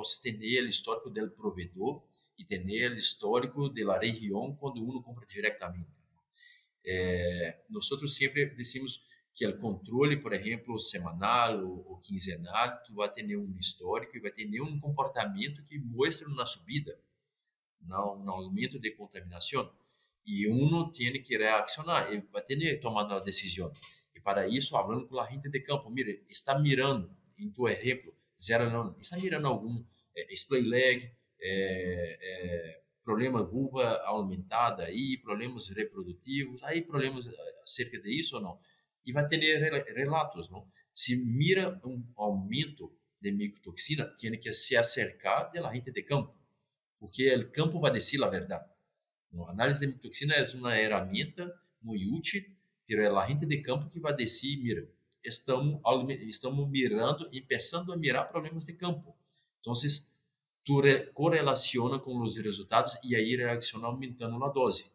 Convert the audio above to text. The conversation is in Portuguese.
então tem o histórico do provedor e tem o histórico da região quando uno compra diretamente. É, nós sempre decimos que o controle, por exemplo, semanal ou, ou quinzenal, tu vai ter um histórico e vai ter um comportamento que mostra uma subida, um aumento de contaminação. E uno tem que reaccionar, e vai ter que tomar uma decisão. E para isso, falando com a gente de campo, mire, está mirando, em tu exemplo, zero não, está mirando algum é, splay leg, é, é, problema vulva aumentada aí, problemas reprodutivos, aí problemas eh, acerca disso ou não? E vai ter relatos, não? Se mira um aumento de micotoxina, tem que se acercar da gente de campo, porque o campo vai dizer a verdade. A análise de micotoxina é uma ferramenta muito útil, mas é a gente de campo que vai dizer, mira, estamos, estamos mirando e pensando a mirar problemas de campo. Então, tu correlaciona com os resultados e aí reacciona aumentando a dose.